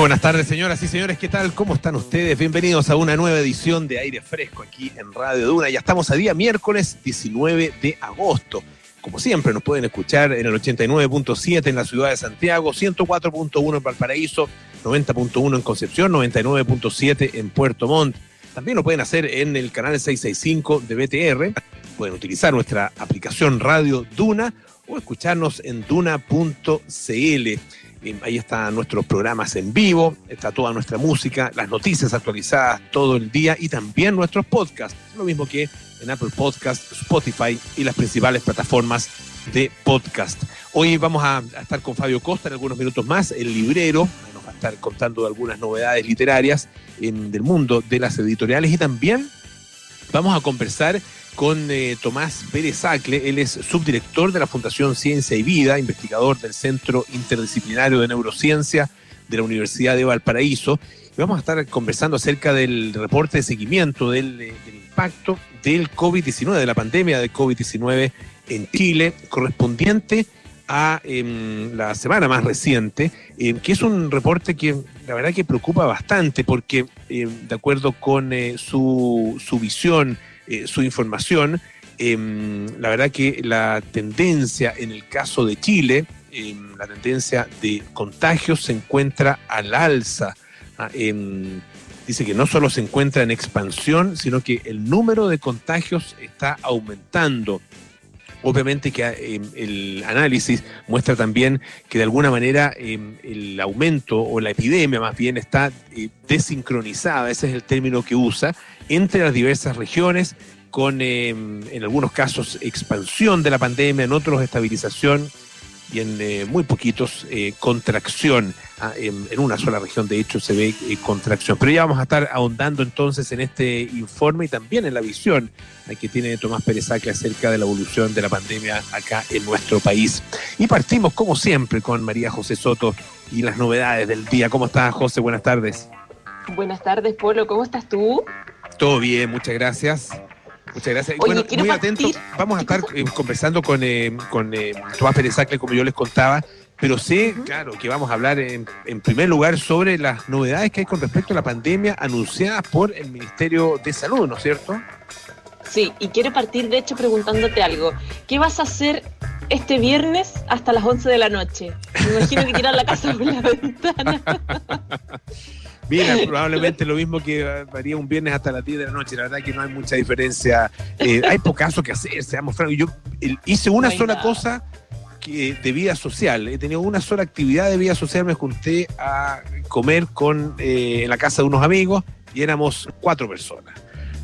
buenas tardes, señoras y señores. ¿Qué tal? ¿Cómo están ustedes? Bienvenidos a una nueva edición de Aire Fresco aquí en Radio Duna. Ya estamos a día miércoles 19 de agosto. Como siempre, nos pueden escuchar en el 89.7 en la ciudad de Santiago, 104.1 en Valparaíso, 90.1 en Concepción, 99.7 en Puerto Montt. También lo pueden hacer en el canal 665 de BTR. Pueden utilizar nuestra aplicación Radio Duna o escucharnos en duna.cl. Ahí están nuestros programas en vivo, está toda nuestra música, las noticias actualizadas todo el día y también nuestros podcasts. Lo mismo que en Apple Podcast, Spotify y las principales plataformas de podcast. Hoy vamos a, estar con Fabio Costa en algunos minutos más, el librero, nos va a estar contando algunas novedades literarias en, del mundo de las editoriales y también vamos a conversar con eh, Tomás Pérez Acle. Él es subdirector de la Fundación Ciencia y Vida, investigador del Centro Interdisciplinario de Neurociencia de la Universidad de Valparaíso. Y vamos a estar conversando acerca del reporte de seguimiento del, eh, impacto del COVID-19, de la pandemia de COVID-19 en Chile, correspondiente a em, la semana más reciente, em, que es un reporte que la verdad que preocupa bastante porque em, de acuerdo con eh, su visión eh, su información. Em, la verdad que la tendencia en el caso de Chile, em, la tendencia de contagios se encuentra al alza. Ah, em, dice que no solo se encuentra en expansión, sino que el número de contagios está aumentando. Obviamente que el análisis muestra también que de alguna manera el aumento o la epidemia más bien está eh, desincronizada, ese es el término que usa, entre las diversas regiones, con em, en algunos casos expansión de la pandemia, en otros estabilización y en eh, muy poquitos eh, contracción. Ah, en, una sola región, de hecho, se ve eh, contracción. Pero ya vamos a estar ahondando entonces en este informe y también en la visión que tiene Tomás Pérez acerca de la evolución de la pandemia acá en nuestro país. Y partimos, como siempre, con María José Soto y las novedades del día. ¿Cómo estás, José? Buenas tardes. Buenas tardes, Polo. ¿Cómo estás tú? Todo bien, muchas gracias. Muchas gracias. bueno, muy atento. Vamos a estar eh, conversando con, eh, con eh, Tomás Pérez como yo les contaba, pero sé, claro, que vamos a hablar en, en, primer lugar sobre las novedades que hay con respecto a la pandemia anunciadas por el Ministerio de Salud, ¿no es cierto? Sí, y quiero partir de hecho preguntándote algo. ¿Qué vas a hacer este viernes hasta las 11 de la noche? Me imagino que tirar la casa por la ventana. Mira, probablemente lo mismo que haría un viernes hasta las 10 de la noche. La verdad que no hay mucha diferencia. Eh, hay pocaso que hacer, seamos francos. Yo hice una sola cosa que, de vida social. He tenido una sola actividad de vida social. Me junté a comer con, eh, en la casa de unos amigos y éramos cuatro personas.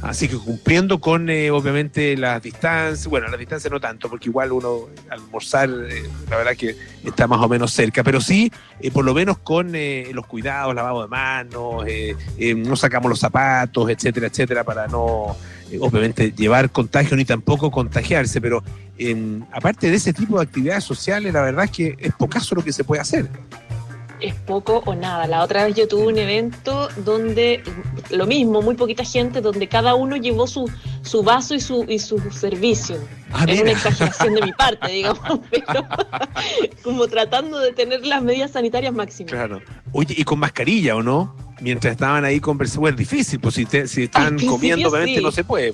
Así que cumpliendo con, eh, obviamente, las distancias, bueno, las distancias no tanto, porque igual uno almorzar, eh, la verdad que está más o menos cerca, pero sí, eh, por lo menos con los cuidados, lavado de manos, no sacamos los zapatos, etcétera, etcétera, para no, obviamente, llevar contagio ni tampoco contagiarse, pero aparte de ese tipo de actividades sociales, la verdad es que es pocaso lo que se puede hacer es poco o nada. La otra vez yo tuve un evento donde lo mismo, muy poquita gente, donde cada uno llevó su, su vaso y su, y su servicio. Ah, es una exageración de mi parte, digamos, pero como tratando de tener las medidas sanitarias máximas. Claro. Oye, ¿y con mascarilla o no? Mientras estaban ahí conversando, bueno, difícil, pues si, si están comiendo, obviamente no se puede.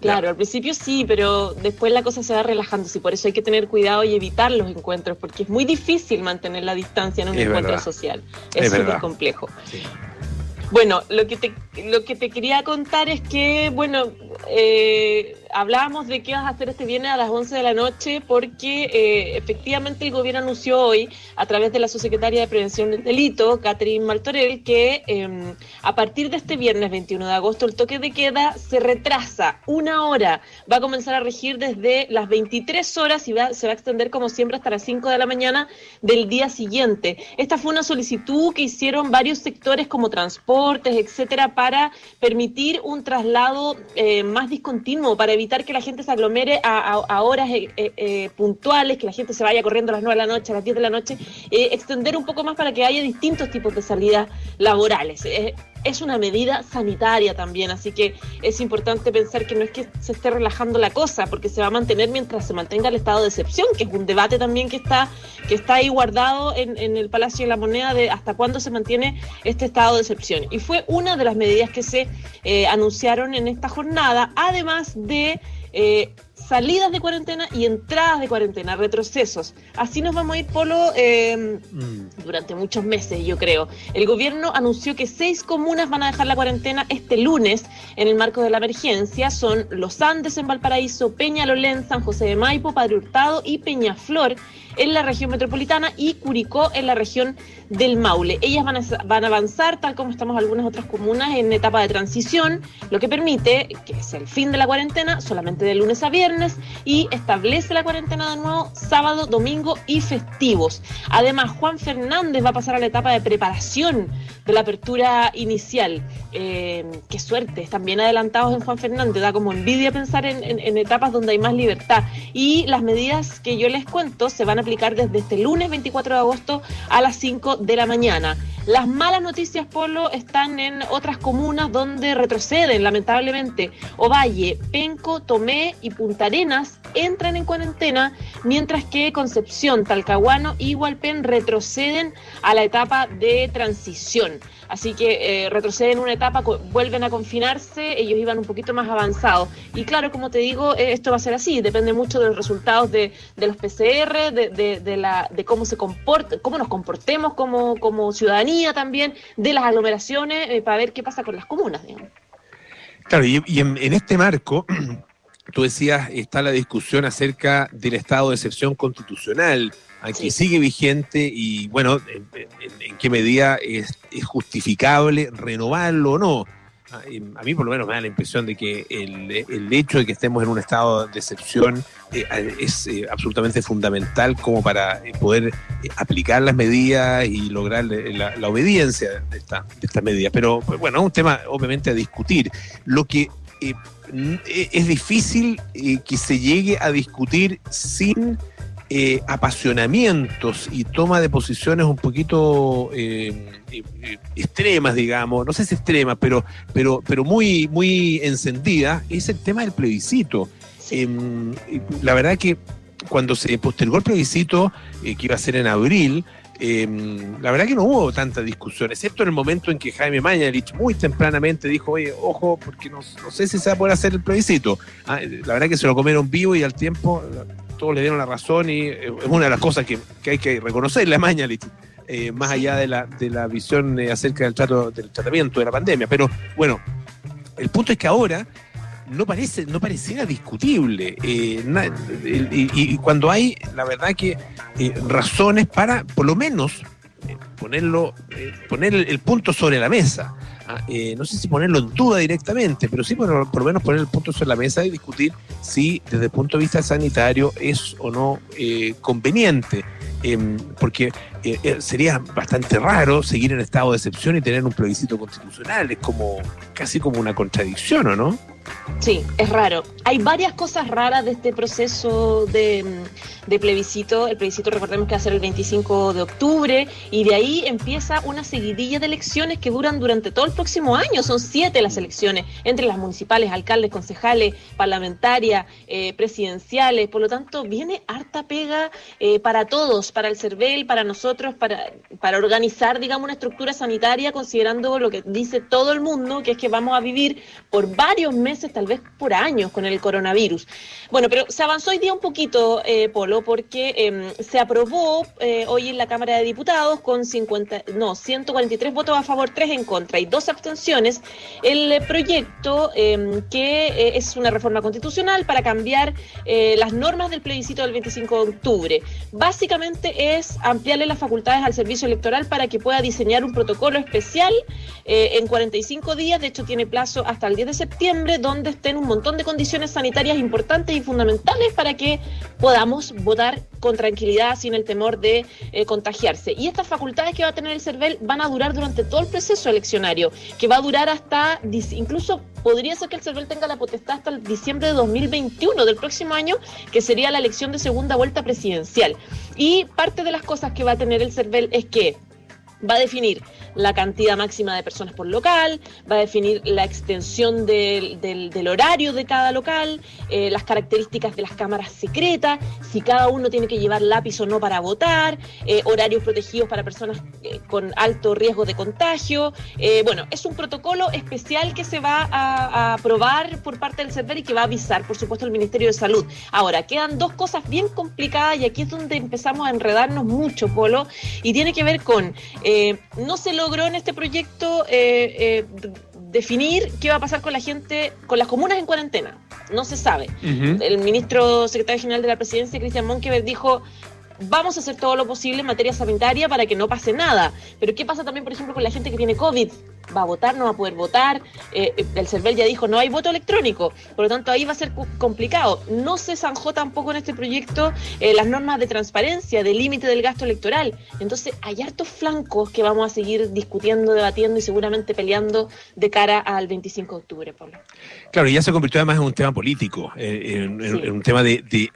Claro, al principio sí, pero después la cosa se va relajando, y por eso hay que tener cuidado y evitar los encuentros, porque es muy difícil mantener la distancia en un encuentro social. Es súper complejo. Bueno, lo que te, lo que te quería contar es que, bueno, eh, hablábamos de qué vas a hacer este viernes a las 11 de la noche porque eh, efectivamente el gobierno anunció hoy, a través de la subsecretaria de Prevención del Delito, Catherine Martorell, que em, a partir de este viernes 21 de agosto el toque de queda se retrasa una hora. Va a comenzar a regir desde las 23 horas y se va a extender como siempre hasta las 5 de la mañana del día siguiente. Esta fue una solicitud que hicieron varios sectores como transportes, etcétera, para permitir un traslado eh, más discontinuo, para evitar que la gente se aglomere a, horas eh, eh, eh, puntuales, que la gente se vaya corriendo a las 9 de la noche, a las 10 de la noche, extender un poco más para que haya distintos tipos de salidas laborales. Es una medida sanitaria también, así que es importante pensar que no es que se esté relajando la cosa, porque se va a mantener mientras se mantenga el estado de excepción, que es un debate también que está, que está ahí guardado en, el Palacio de la Moneda de hasta cuándo se mantiene este estado de excepción. Y fue una de las medidas que se eh, anunciaron en esta jornada, además de eh, salidas de cuarentena y entradas de cuarentena, retrocesos. Así nos vamos a ir, Polo, mm. durante muchos meses, yo creo. El gobierno anunció que seis comunas van a dejar la cuarentena este lunes en el marco de la emergencia. Son Los Andes en Valparaíso, Peñalolén, San José de Maipo, Padre Hurtado y Peñaflor en la región metropolitana y Curicó en la región del Maule. Ellas van a, van a avanzar, tal como estamos algunas otras comunas, en etapa de transición, lo que permite que es el fin de la cuarentena solamente de lunes a viernes y establece la cuarentena de nuevo sábado, domingo y festivos. Además, Juan Fernández va a pasar a la etapa de preparación de la apertura inicial. Eh, qué suerte, están bien adelantados en Juan Fernández, da como envidia pensar en, en etapas donde hay más libertad. Y las medidas que yo les cuento se van a aplicar desde este lunes 24 de agosto a las 5 de la mañana. Las malas noticias, Polo, están en otras comunas donde retroceden, lamentablemente. Ovalle, Penco, Tomé y Punta Arenas entran en cuarentena, mientras que Concepción, Talcahuano y Hualpén retroceden a la etapa de transición. Así que eh, retroceden una etapa, vuelven a confinarse, ellos iban un poquito más avanzados. Y claro, como te digo, eh, esto va a ser así, depende mucho de los resultados de, los PCR, de, cómo se comporta, cómo nos comportemos como, ciudadanía también, de las aglomeraciones, eh, para ver qué pasa con las comunas, digamos. Claro, y, en este marco, tú decías, está la discusión acerca del estado de excepción constitucional aquí sigue vigente y bueno, en, qué medida es, justificable renovarlo o no. Ah, a mí por lo menos me da la impresión de que el, hecho de que estemos en un estado de excepción eh, es eh, absolutamente fundamental como para eh, poder aplicar las medidas y lograr la, obediencia de, esta, de estas medidas. Pero pues, bueno, es un tema obviamente a discutir. Lo que es difícil que se llegue a discutir sin eh, apasionamientos y toma de posiciones un poquito eh, eh, extremas, digamos, no sé si extremas, pero, pero, pero muy, muy encendidas, es el tema del plebiscito. Em, la verdad que cuando se postergó el plebiscito, que iba a ser en abril, em, la verdad que no hubo tanta discusión, excepto en el momento en que Jaime Mañalich muy tempranamente dijo, oye, ojo, porque no, sé si se va a poder hacer el plebiscito. Ah, la verdad que se lo comieron vivo y al tiempo todos le dieron la razón y eh, es una de las cosas que, hay que reconocer, la maña, eh, más allá de la, de la visión eh, acerca del, trato, del tratamiento de la pandemia. Pero bueno, el punto es que ahora no parece no pareciera discutible y, cuando hay la verdad que razones para por lo menos ponerlo poner el, punto sobre la mesa Ah, eh, no sé si ponerlo en duda directamente, pero sí por, lo menos poner el punto sobre la mesa y discutir si desde el punto de vista sanitario es o no eh, conveniente. Em, porque eh, sería bastante raro seguir en estado de excepción y tener un plebiscito constitucional. Es como casi como una contradicción, ¿o no? Sí, es raro. Hay varias cosas raras de este proceso de, plebiscito. El plebiscito, recordemos que va a ser el 25 de octubre, y de ahí empieza una seguidilla de elecciones que duran durante todo el próximo año. Son siete las elecciones, entre las municipales, alcaldes, concejales, parlamentarias, eh, presidenciales. Por lo tanto, viene harta pega eh, para todos, para el CERVEL, para nosotros, para, para organizar, digamos, una estructura sanitaria, considerando lo que dice todo el mundo, que es que vamos a vivir por varios meses tal vez por años con el coronavirus. Bueno, pero se avanzó hoy día un poquito, eh, Polo, porque em, se aprobó eh, hoy en la Cámara de Diputados con 50, no, 143 votos a favor, 3 en contra y dos abstenciones, el proyecto em, que eh, es una reforma constitucional para cambiar las normas del plebiscito del 25 de octubre. Básicamente es ampliarle las facultades al servicio electoral para que pueda diseñar un protocolo especial en 45 días, de hecho tiene plazo hasta el 10 de septiembre, donde estén un montón de condiciones sanitarias importantes y fundamentales para que podamos votar con tranquilidad, sin el temor de eh, contagiarse. Y estas facultades que va a tener el CERVEL van a durar durante todo el proceso eleccionario, que va a durar hasta, incluso podría ser que el CERVEL tenga la potestad hasta el diciembre de 2021 del próximo año, que sería la elección de segunda vuelta presidencial. Y parte de las cosas que va a tener el CERVEL es que va a definir la cantidad máxima de personas por local, va a definir la extensión del, del, horario de cada local, eh, las características de las cámaras secretas, si cada uno tiene que llevar lápiz o no para votar, eh, horarios protegidos para personas eh, con alto riesgo de contagio. bueno, es un protocolo especial que se va a, aprobar por parte del CERVER y que va a avisar, por supuesto, el Ministerio de Salud. Ahora, quedan dos cosas bien complicadas y aquí es donde empezamos a enredarnos mucho, Polo, y tiene que ver con eh, no se logró en este proyecto eh, eh, definir qué va a pasar con la gente, con las comunas en cuarentena. No se sabe. El ministro secretario general de la presidencia, Cristian Monkever, dijo vamos a hacer todo lo posible en materia sanitaria para que no pase nada. Pero ¿qué pasa también, por ejemplo, con la gente que tiene COVID? ¿Va a votar? ¿No va a poder votar? Eh, el CERVEL ya dijo, no hay voto electrónico. Por lo tanto, ahí va a ser complicado. No se zanjó tampoco en este proyecto eh, las normas de transparencia, de límite del gasto electoral. Entonces, hay hartos flancos que vamos a seguir discutiendo, debatiendo y seguramente peleando de cara al 25 de octubre, Pablo. Claro, y ya se convirtió además en un tema político, eh, en, un tema de de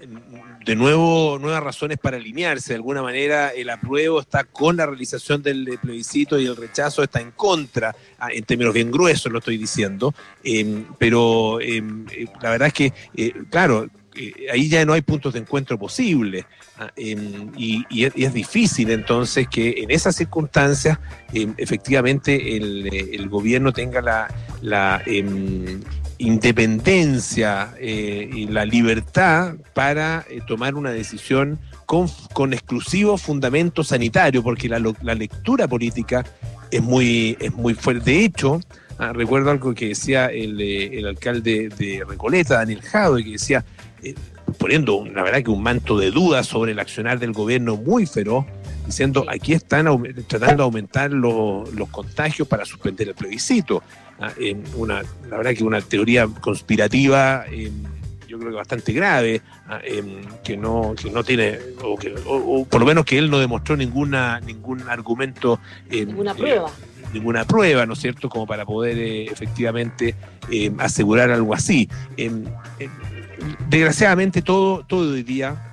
nuevo nuevas razones para alinearse. De alguna manera, el apruebo está con la realización del plebiscito y el rechazo está en contra, ah, en términos bien gruesos lo estoy diciendo. Em, pero em, eh, la verdad es que, eh, claro, eh, ahí ya no hay puntos de encuentro posibles. Ah, em, y, es, difícil entonces que en esas circunstancias efectivamente el, gobierno tenga la independencia eh, y la libertad para eh, tomar una decisión con, con, exclusivo fundamento sanitario, porque la, lectura política es muy, es muy fuerte. De hecho, ah, recuerdo algo que decía el, eh, alcalde de Recoleta, Daniel Jado, que decía, poniendo la verdad que un manto de dudas sobre el accionar del gobierno muy feroz, diciendo aquí están tratando de aumentar los, los contagios para suspender el plebiscito. Ah, una, la verdad que una teoría conspirativa, em, yo creo que bastante grave, ah, em, que, no, que no tiene, o, que, o, por lo menos que él no demostró ninguna, ningún argumento. Em, ninguna prueba. Eh, ninguna prueba, ¿no es cierto?, como para poder eh, efectivamente asegurar algo así. desgraciadamente todo, todo hoy día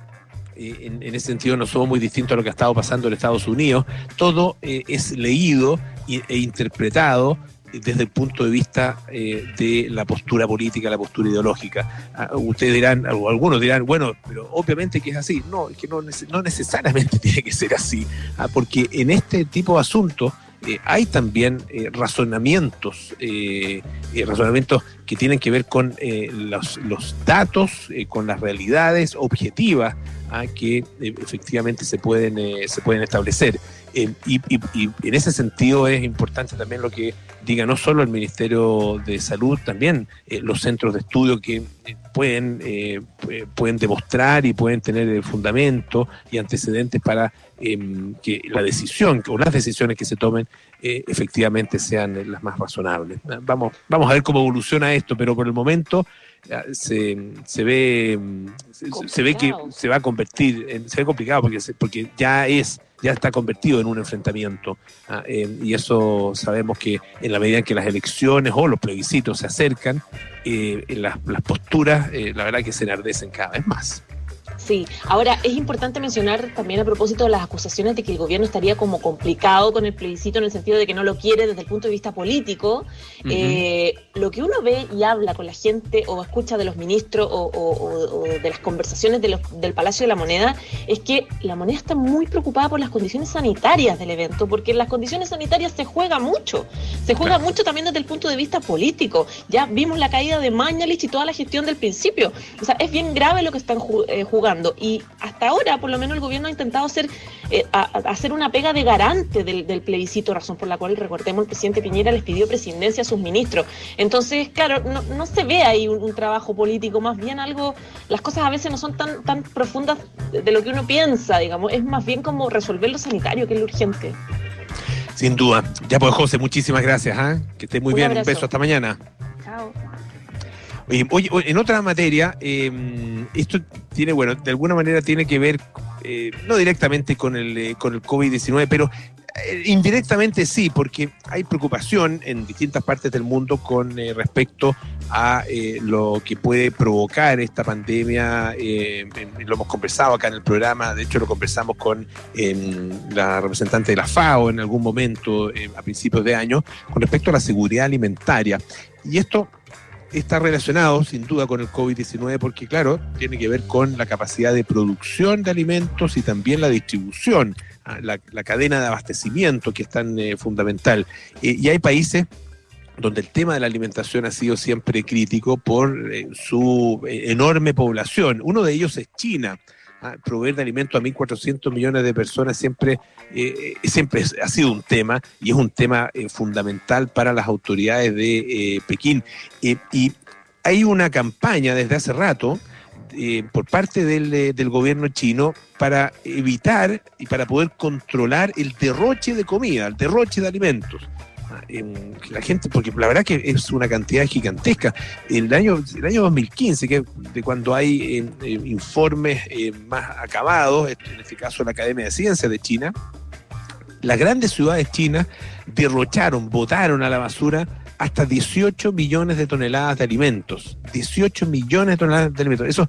eh, en, ese sentido no somos muy distintos a lo que ha estado pasando en Estados Unidos. Todo es leído e interpretado desde el punto de vista eh, de la postura política, la postura ideológica. Ah, ustedes dirán, o algunos dirán, bueno, pero obviamente que es así. No, es que no, necesariamente tiene que ser así, ah, porque en este tipo de asuntos eh, hay también eh, razonamientos, razonamientos que tienen que ver con los, datos, con las realidades objetivas ah, que efectivamente se pueden, se pueden establecer. y, y en ese sentido es importante también lo que diga no solo el Ministerio de Salud, también eh, los centros de estudio que eh, pueden, eh, pueden demostrar y pueden tener fundamento y antecedentes para em, que la decisión o las decisiones que se tomen efectivamente sean las más razonables. Vamos, vamos a ver cómo evoluciona esto, pero por el momento se, se ve se, ve que se va a convertir, en, se ve complicado porque, porque ya es ya está convertido en un enfrentamiento. Ah, eh, y eso sabemos que en la medida en que las elecciones o los plebiscitos se acercan, eh, las, las, posturas, eh, la verdad que se enardecen cada vez más. Sí, ahora es importante mencionar también a propósito de las acusaciones de que el gobierno estaría como complicado con el plebiscito en el sentido de que no lo quiere desde el punto de vista político. Eh, lo que uno ve y habla con la gente o escucha de los ministros o, de las conversaciones del Palacio de la Moneda es que la moneda está muy preocupada por las condiciones sanitarias del evento, porque en las condiciones sanitarias se juega mucho, se juega mucho también desde el punto de vista político. Ya vimos la caída de Mañalich y toda la gestión del principio. O sea, es bien grave lo que están eh, y hasta ahora, por lo menos, el gobierno ha intentado hacer, eh, hacer una pega de garante del, plebiscito, razón por la cual, recordemos, el presidente Piñera les pidió presidencia a sus ministros. Entonces, claro, no, se ve ahí un, trabajo político, más bien algo, las cosas a veces no son tan, tan profundas de lo que uno piensa, digamos, es más bien como resolver lo sanitario, que es lo urgente. Sin duda. Ya pues, José, muchísimas gracias. ¿ah? Que esté muy bien. Un beso. Hasta mañana. Chao. Oye, en otra materia, em, esto tiene, bueno, de alguna manera tiene que ver, eh, no directamente con el, eh, con el COVID-19, pero Eh, indirectamente sí, porque hay preocupación en distintas partes del mundo con respecto a lo que puede provocar esta pandemia. lo hemos conversado acá en el programa, de hecho lo conversamos con em, la representante de la FAO en algún momento a principios de año, con respecto a la seguridad alimentaria. Y esto está relacionado sin duda con el COVID-19 porque, claro, tiene que ver con la capacidad de producción de alimentos y también la distribución, ah, la, cadena de abastecimiento que es tan eh, fundamental. Eh, y hay países donde el tema de la alimentación ha sido siempre crítico por eh, su enorme población. Uno de ellos es China. Proveer de alimentos a 1.400 millones de personas siempre, siempre ha sido un tema y es un tema fundamental para las autoridades de Pekín. y hay una campaña desde hace rato eh, por parte eh, del, gobierno chino para evitar y para poder controlar el derroche de comida, el derroche de alimentos. Ah, la gente, porque la verdad que es una cantidad gigantesca. El año, el año 2015, que de cuando hay eh, informes más acabados, en este caso la Academia de Ciencias de China, las grandes ciudades chinas derrocharon, botaron a la basura hasta 18 millones de toneladas de alimentos. 18 millones de toneladas de alimentos. Eso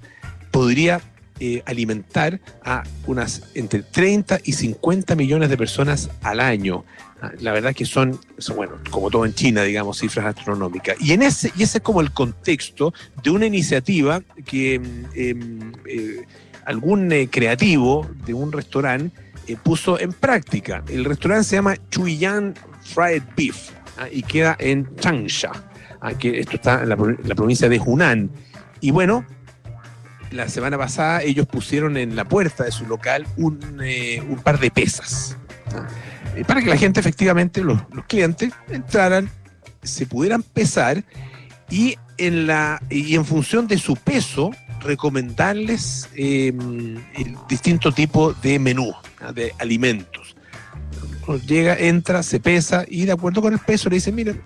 podría eh, alimentar a unas entre 30 y 50 millones de personas al año. Ah, la verdad que son, bueno, como todo en China, digamos, cifras astronómicas. Y, en ese, y ese es como el contexto de una iniciativa que em, em, eh, algún eh, creativo de un restaurante puso en práctica. El restaurante se llama Chuyan Fried Beef Ah, y queda en Changsha, ah, que esto está en la, provincia de Hunan. Y bueno, la semana pasada ellos pusieron en la puerta de su local un, eh, par de pesas, eh, para que la gente efectivamente, los, clientes, entraran, se pudieran pesar y en, la, y en función de su peso recomendarles em, el distinto tipo de menú, de alimentos. Llega, entra, se pesa y de acuerdo con el peso le dicen, mire,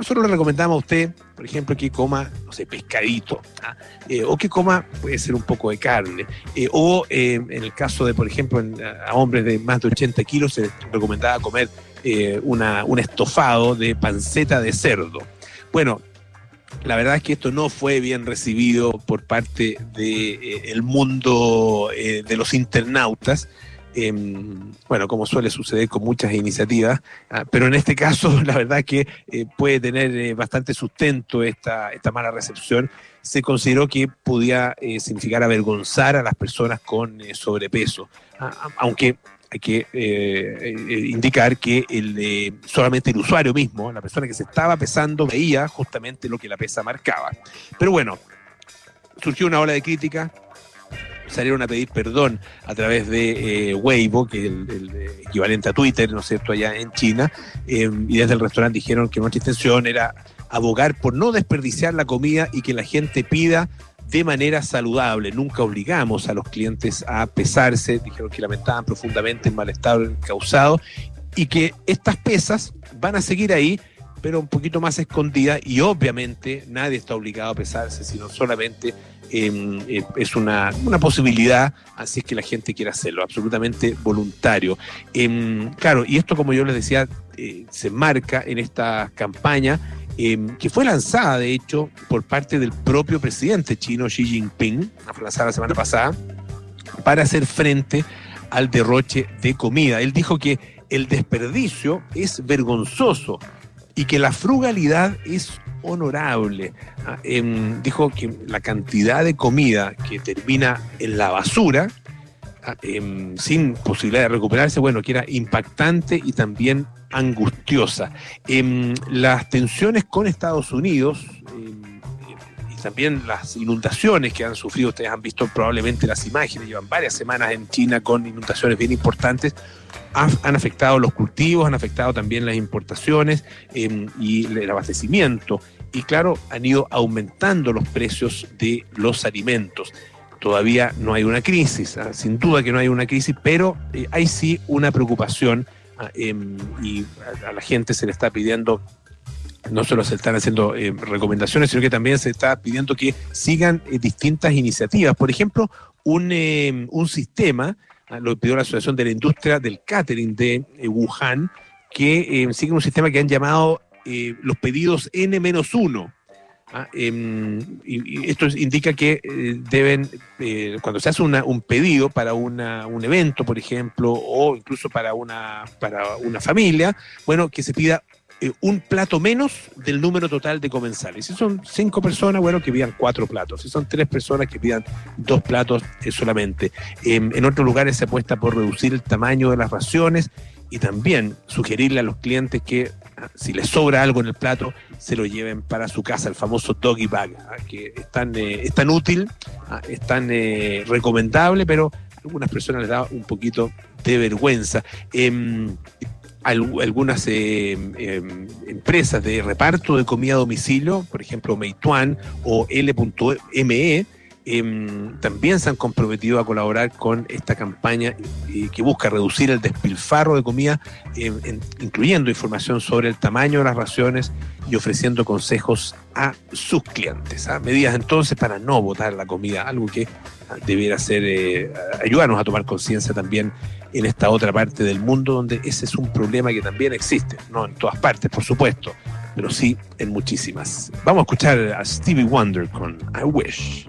nosotros le recomendamos a usted, por ejemplo, que coma, no sé, pescadito, ¿ah? eh, o que coma, puede ser un poco de carne, eh, o eh, en el caso de, por ejemplo, a hombres de más de 80 kilos se recomendaba comer una, un estofado de panceta de cerdo. Bueno, la verdad es que esto no fue bien recibido por parte del mundo de los internautas. Em, bueno, como suele suceder con muchas iniciativas, ah, pero en este caso la verdad que eh, puede tener eh, bastante sustento esta, esta mala recepción. Se consideró que podía eh, significar avergonzar a las personas con sobrepeso, ah, aunque hay que indicar que el, solamente el usuario mismo, la persona que se estaba pesando, veía justamente lo que la pesa marcaba. Pero bueno, surgió una ola de crítica, salieron a pedir perdón a través de eh, Weibo, que es el, equivalente a Twitter, ¿no es cierto?, allá en China, em, y desde el restaurante dijeron que nuestra intención era abogar por no desperdiciar la comida y que la gente pida de manera saludable. Nunca obligamos a los clientes a pesarse, dijeron que lamentaban profundamente el malestar causado y que estas pesas van a seguir ahí pero un poquito más escondidas y obviamente nadie está obligado a pesarse, sino solamente Em, eh, es una, posibilidad, así es que la gente quiere hacerlo, absolutamente voluntario. Em, claro, y esto, como yo les decía, eh, se marca en esta campaña em, que fue lanzada, de hecho, por parte del propio presidente chino Xi Jinping, lanzada la semana pasada, para hacer frente al derroche de comida. Él dijo que el desperdicio es vergonzoso y que la frugalidad es honorable. Ah, em, dijo que la cantidad de comida que termina en la basura, ah, em, sin posibilidad de recuperarse, bueno, que era impactante y también angustiosa. Em, las tensiones con Estados Unidos y también las inundaciones que han sufrido, ustedes han visto probablemente las imágenes, llevan varias semanas en China con inundaciones bien importantes, han, afectado los cultivos, han afectado también las importaciones em, y el abastecimiento. Y claro, han ido aumentando los precios de los alimentos. Todavía no hay una crisis, ¿ah? sin duda que no hay una crisis, pero eh, hay sí una preocupación ah, em, y a, la gente se le está pidiendo no solo se están haciendo em, recomendaciones, sino que también se está pidiendo que sigan eh, distintas iniciativas. Por ejemplo, un, un sistema lo pidió la Asociación de la Industria del Catering de eh, Wuhan, que eh, sigue un sistema que han llamado eh, los pedidos N-1. Ah, em, y, esto indica que deben, cuando se hace un pedido para una, un evento, por ejemplo, o incluso para una, para una familia, bueno, que se pida eh, un plato menos del número total de comensales. Si son cinco personas, bueno, que pidan cuatro platos. Si son tres personas, que pidan dos platos eh, solamente. Em, en otros lugares se apuesta por reducir el tamaño de las raciones y también sugerirle a los clientes que ah, si les sobra algo en el plato, se lo lleven para su casa, el famoso doggy bag, ah, que es tan, eh, es tan útil, ah, es tan recomendable, pero a algunas personas les da un poquito de vergüenza. Algunas eh, em, empresas de reparto de comida a domicilio, por ejemplo Meituan o L.me, em, también se han comprometido a colaborar con esta campaña eh, que busca reducir el despilfarro de comida, em, incluyendo información sobre el tamaño de las raciones y ofreciendo consejos a sus clientes. ¿ah? Medidas entonces para no botar la comida, algo que ah, debiera ser, eh, ayudarnos a tomar conciencia también en esta otra parte del mundo donde ese es un problema que también existe, no en todas partes, por supuesto, pero sí en muchísimas. Vamos a escuchar a Stevie Wonder con I Wish.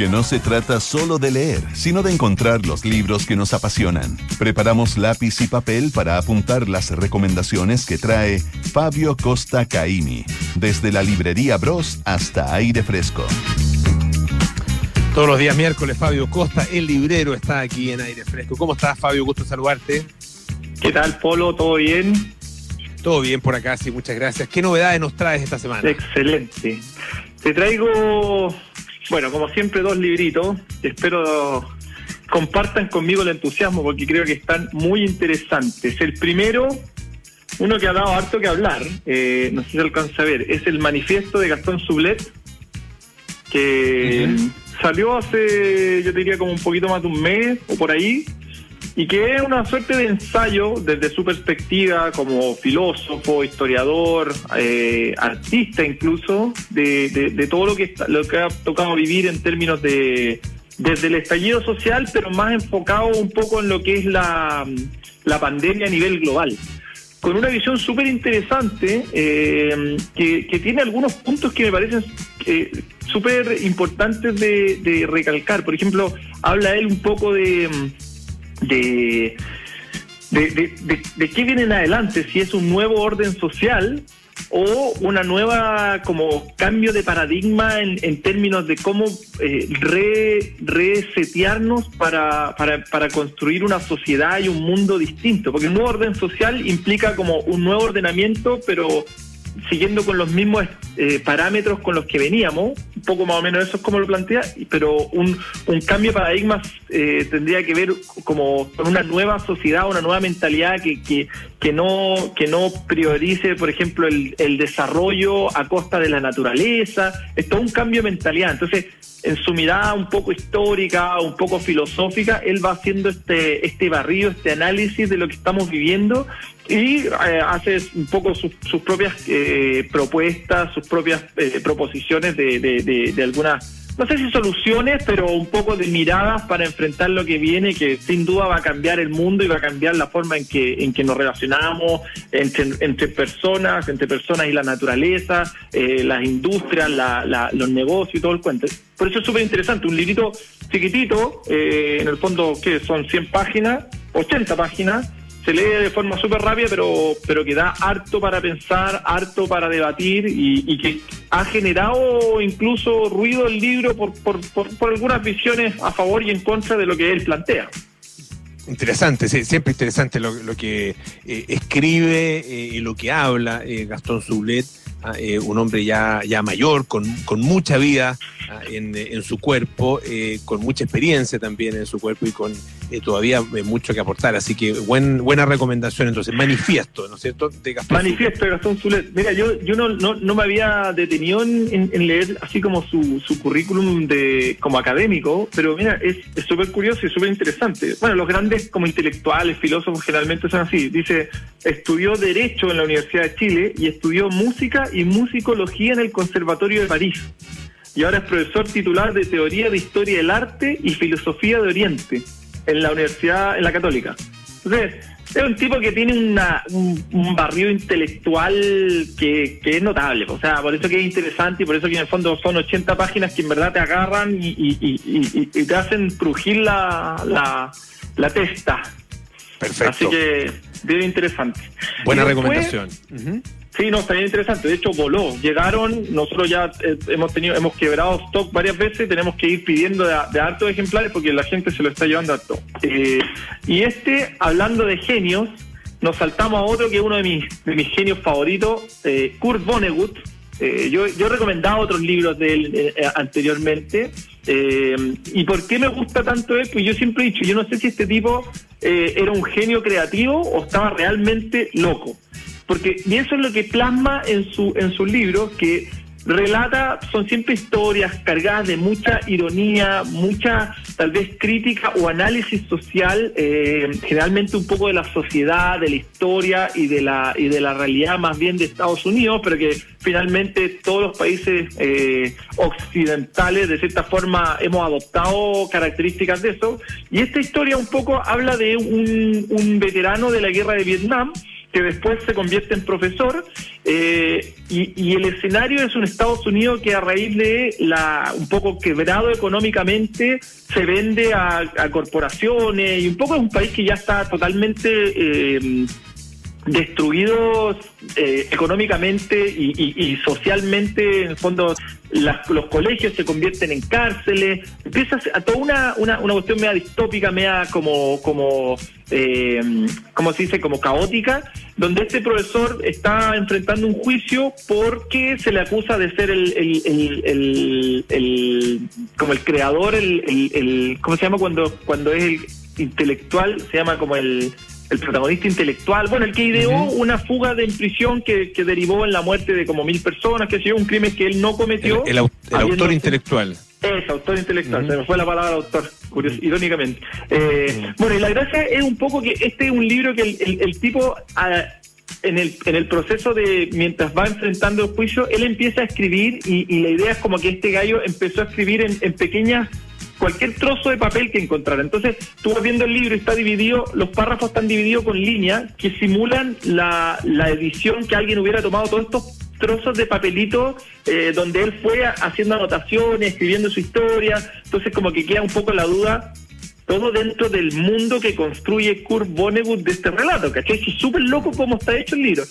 Porque no se trata solo de leer, sino de encontrar los libros que nos apasionan. Preparamos lápiz y papel para apuntar las recomendaciones que trae Fabio Costa Caimi, desde la librería Bros hasta aire fresco. Todos los días miércoles, Fabio Costa, el librero, está aquí en aire fresco. ¿Cómo estás, Fabio? Gusto saludarte. ¿Qué tal, Polo? ¿Todo bien? Todo bien por acá, sí, muchas gracias. ¿Qué novedades nos traes esta semana? Excelente. Te traigo, bueno, como siempre, dos libritos. Espero compartan conmigo el entusiasmo porque creo que están muy interesantes. El primero, uno que ha dado harto que hablar, eh, no sé si alcanza a ver, es el manifiesto de Gastón Sublet, que salió hace, yo diría, como un poquito más de un mes o por ahí y que es una suerte de ensayo desde su perspectiva como filósofo, historiador, eh, artista incluso, de, todo lo que, lo que ha tocado vivir en términos de desde el estallido social, pero más enfocado un poco en lo que es la, pandemia a nivel global con una visión súper interesante eh, que, tiene algunos puntos que me parecen eh, súper importantes de, de, recalcar. Por ejemplo, habla él un poco de, de, de, de, qué viene en adelante, si es un nuevo orden social o una nueva como cambio de paradigma en, en términos de cómo eh, re, resetearnos para, para, para, construir una sociedad y un mundo distinto, porque un nuevo orden social implica como un nuevo ordenamiento, pero siguiendo con los mismos eh, parámetros con los que veníamos, un poco más o menos eso es como lo plantea, pero un, un cambio de paradigmas eh, tendría que ver como con una nueva sociedad, una nueva mentalidad que, que, que, no, que no priorice, por ejemplo, el, el desarrollo a costa de la naturaleza, es todo un cambio de mentalidad. Entonces, en su mirada un poco histórica, un poco filosófica, él va haciendo este, este barrido, este análisis de lo que estamos viviendo y eh, hace un poco sus, propias eh, propuestas, sus propias eh, proposiciones de, de, algunas no sé si soluciones, pero un poco de miradas para enfrentar lo que viene, que sin duda va a cambiar el mundo y va a cambiar la forma en que, en que nos relacionamos entre, entre personas, entre personas y la naturaleza, eh, las industrias, la, los negocios y todo el cuento. Por eso es súper interesante, un librito chiquitito, eh, en el fondo que son 100 páginas, 80 páginas, se lee de forma súper rápida, pero, pero que da harto para pensar, harto para debatir y, que ha generado incluso ruido el libro por, por, por, algunas visiones a favor y en contra de lo que él plantea. Interesante, siempre interesante lo, que eh, escribe eh, y lo que habla eh, Gastón Zublet, ah, un hombre ya, ya mayor, con, con mucha vida ah, en, en, su cuerpo, con mucha experiencia también en su cuerpo y con eh, todavía mucho que aportar. Así que buen, buena recomendación entonces. Manifiesto, ¿no es cierto? De Gastón Manifiesto de Gastón Zulet. Mira, yo, yo no, no, no me había detenido en, leer así como su, su currículum de como académico, pero mira, es súper curioso y súper interesante. Bueno, los grandes como intelectuales, filósofos generalmente son así. Dice, estudió Derecho en la Universidad de Chile y estudió Música y Musicología en el Conservatorio de París y ahora es profesor titular de Teoría de Historia del Arte y Filosofía de Oriente en la universidad, en la católica. Entonces, es un tipo que tiene un, barrio intelectual que, que, es notable. O sea, por eso que es interesante y por eso que en el fondo son 80 páginas que en verdad te agarran y, te hacen crujir la, la, testa. Perfecto. Así que, bien interesante. Buena recomendación. Sí, no, está bien interesante. De hecho, voló. Llegaron, nosotros ya eh, hemos tenido, hemos quebrado stock varias veces, tenemos que ir pidiendo de, de hartos ejemplares porque la gente se lo está llevando harto. Eh, y este, hablando de genios, nos saltamos a otro que es uno de mis, de mis genios favoritos, eh, Kurt Vonnegut. yo, yo he recomendado otros libros de él anteriormente. ¿Y por qué me gusta tanto él? Pues yo siempre he dicho, yo no sé si este tipo era un genio creativo o estaba realmente loco porque y eso es lo que plasma en su en sus libros que relata son siempre historias cargadas de mucha ironía, mucha tal vez crítica o análisis social, eh, generalmente un poco de la sociedad, de la historia y de la y de la realidad más bien de Estados Unidos, pero que finalmente todos los países eh, occidentales de cierta forma hemos adoptado características de eso. Y esta historia un poco habla de un, un veterano de la guerra de Vietnam que después se convierte en profesor, eh, y, el escenario es un Estados Unidos que a raíz de la un poco quebrado económicamente se vende a, corporaciones y un poco es un país que ya está totalmente eh, destruidos eh, económicamente y, socialmente, en el fondo los colegios se convierten en cárceles, empieza a toda una, una, una cuestión media distópica, media como, como eh, ¿cómo se dice?, como caótica, donde este profesor está enfrentando un juicio porque se le acusa de ser el, el, el, como el creador, el, el, ¿cómo se llama cuando, cuando es el intelectual? Se llama como el el protagonista intelectual, bueno, el que ideó una fuga de prisión que, que, derivó en la muerte de como mil personas, que ha un crimen que él no cometió. El, autor intelectual. Es, autor intelectual, se me fue la palabra autor, irónicamente. Eh, bueno, y la gracia es un poco que este es un libro que el, tipo, en, el, en el proceso de, mientras va enfrentando el juicio, él empieza a escribir y, la idea es como que este gallo empezó a escribir en, en pequeñas cualquier trozo de papel que encontrara. Entonces, tú vas viendo el libro y está dividido, los párrafos están divididos con líneas que simulan la, la edición que alguien hubiera tomado todos estos trozos de papelito eh, donde él fue haciendo anotaciones, escribiendo su historia. Entonces, como que queda un poco la duda todo dentro del mundo que construye Kurt Vonnegut de este relato, ¿cachai? Es súper loco cómo está hecho el libro.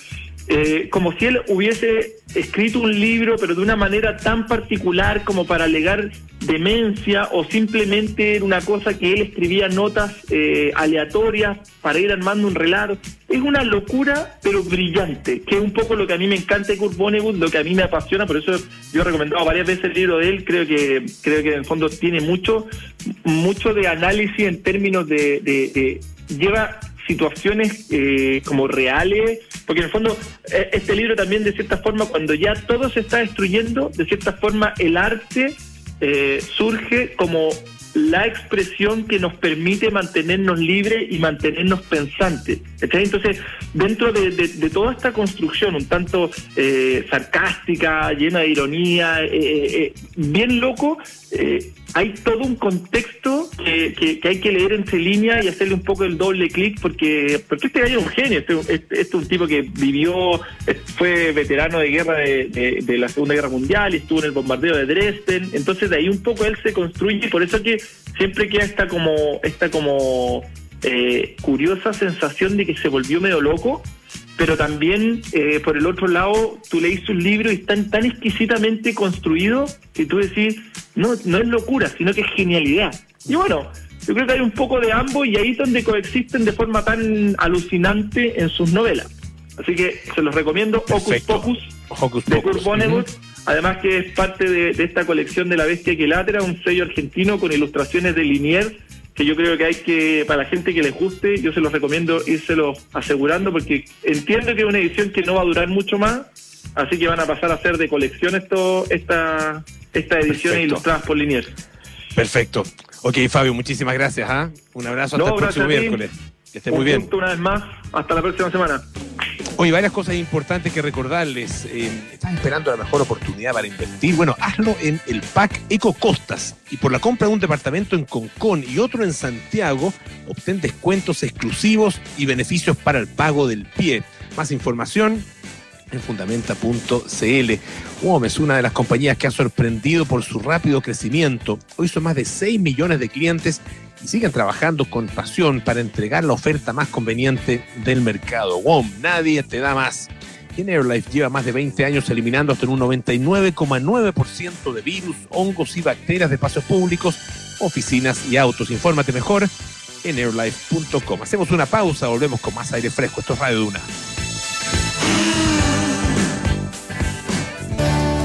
Eh, como si él hubiese escrito un libro, pero de una manera tan particular como para alegar demencia o simplemente era una cosa que él escribía notas eh, aleatorias para ir armando un relato. Es una locura, pero brillante, que es un poco lo que a mí me encanta de Kurt Vonnegut, lo que a mí me apasiona, por eso yo he recomendado varias veces el libro de él, creo que creo que en el fondo tiene mucho mucho de análisis en términos de, de lleva situaciones eh, como reales, porque en el fondo eh, este libro también de cierta forma cuando ya todo se está destruyendo, de cierta forma el arte eh, surge como la expresión que nos permite mantenernos libres y mantenernos pensantes. Entonces, dentro de, toda esta construcción, un tanto eh, sarcástica, llena de ironía, bien loco, hay todo un contexto que, hay que leer entre líneas y hacerle un poco el doble clic, porque, porque este gallo es un genio, este, este, este, es un tipo que vivió, fue veterano de guerra de, de la Segunda Guerra Mundial, estuvo en el bombardeo de Dresden, entonces de ahí un poco él se construye y por eso que siempre queda esta como, esta como eh, curiosa sensación de que se volvió medio loco, pero también eh, por el otro lado tú leís sus libros y están tan exquisitamente construidos que tú decís, no, no es locura, sino que es genialidad. Y bueno, yo creo que hay un poco de ambos y ahí es donde coexisten de forma tan alucinante en sus novelas. Así que se los recomiendo, Hocus Pocus, de Kurt Vonnegut. Además que es parte de, esta colección de La Bestia que Latra, un sello argentino con ilustraciones de Linier, que yo creo que hay que, para la gente que les guste, yo se los recomiendo írselo asegurando, porque entiendo que es una edición que no va a durar mucho más, así que van a pasar a ser de colección esto, esta, esta edición ilustradas por Linier. Perfecto. Ok, Fabio, muchísimas gracias. ¿ah? Un abrazo hasta el próximo miércoles. Que esté muy bien. Una vez más, hasta la próxima semana. Hoy varias cosas importantes que recordarles. Eh, ¿Estás esperando la mejor oportunidad para invertir? Bueno, hazlo en el PAC Eco Costas. Y por la compra de un departamento en Concón y otro en Santiago, obtén descuentos exclusivos y beneficios para el pago del pie. Más información en fundamenta.cl. WOM es una de las compañías que ha sorprendido por su rápido crecimiento. Hoy son más de 6 millones de clientes y siguen trabajando con pasión para entregar la oferta más conveniente del mercado. WOM, nadie te da más. En Airlife lleva más de 20 años eliminando hasta un 99,9% de virus, hongos y bacterias de pasos públicos, oficinas y autos. Infórmate mejor en airlife.com. Hacemos una pausa, volvemos con más aire fresco. Esto es Radio Duna.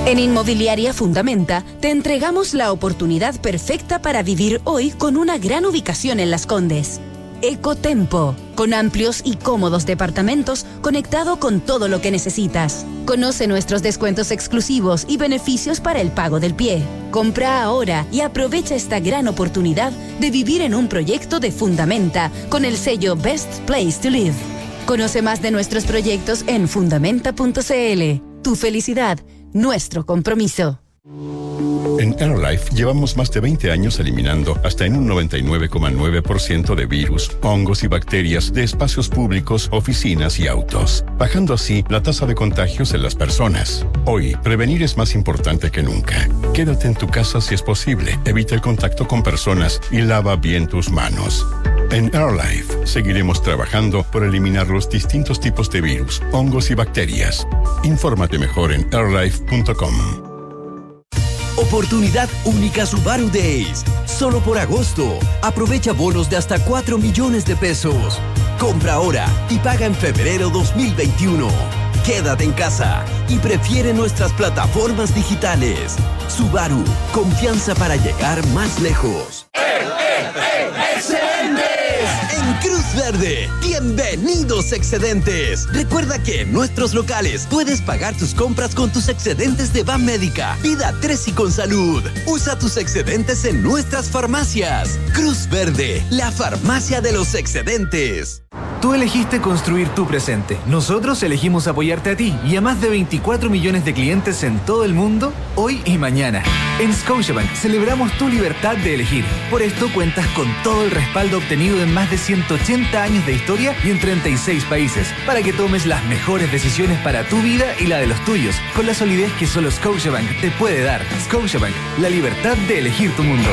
En Inmobiliaria Fundamenta te entregamos la oportunidad perfecta para vivir hoy con una gran ubicación en Las Condes. Ecotempo, con amplios y cómodos departamentos conectado con todo lo que necesitas. Conoce nuestros descuentos exclusivos y beneficios para el pago del pie. Compra ahora y aprovecha esta gran oportunidad de vivir en un proyecto de Fundamenta con el sello Best Place to Live. Conoce más de nuestros proyectos en fundamenta.cl. Tu felicidad nuestro compromiso. En AirLife llevamos más de 20 años eliminando hasta en un 99,9% de virus, hongos y bacterias de espacios públicos, oficinas y autos, bajando así la tasa de contagios en las personas. Hoy, prevenir es más importante que nunca. Quédate en tu casa si es posible, evita el contacto con personas y lava bien tus manos. En AirLife seguiremos trabajando por eliminar los distintos tipos de virus, hongos y bacterias. Infórmate mejor en airlife.com. Oportunidad única Subaru Days. Solo por agosto. Aprovecha bonos de hasta 4 millones de pesos. Compra ahora y paga en febrero 2021. Quédate en casa y prefiere nuestras plataformas digitales. Subaru, confianza para llegar más lejos. ¡Eh, eh, eh! Verde, bienvenidos excedentes. Recuerda que en nuestros locales puedes pagar tus compras con tus excedentes de Ban Médica, Vida 3 y con salud. Usa tus excedentes en nuestras farmacias. Cruz Verde, la farmacia de los excedentes. Tú elegiste construir tu presente. Nosotros elegimos apoyarte a ti y a más de 24 millones de clientes en todo el mundo, hoy y mañana. En Scotiabank celebramos tu libertad de elegir. Por esto cuentas con todo el respaldo obtenido en más de 180 años de historia y en 36 países, para que tomes las mejores decisiones para tu vida y la de los tuyos, con la solidez que solo Scotiabank te puede dar. Scotiabank, la libertad de elegir tu mundo.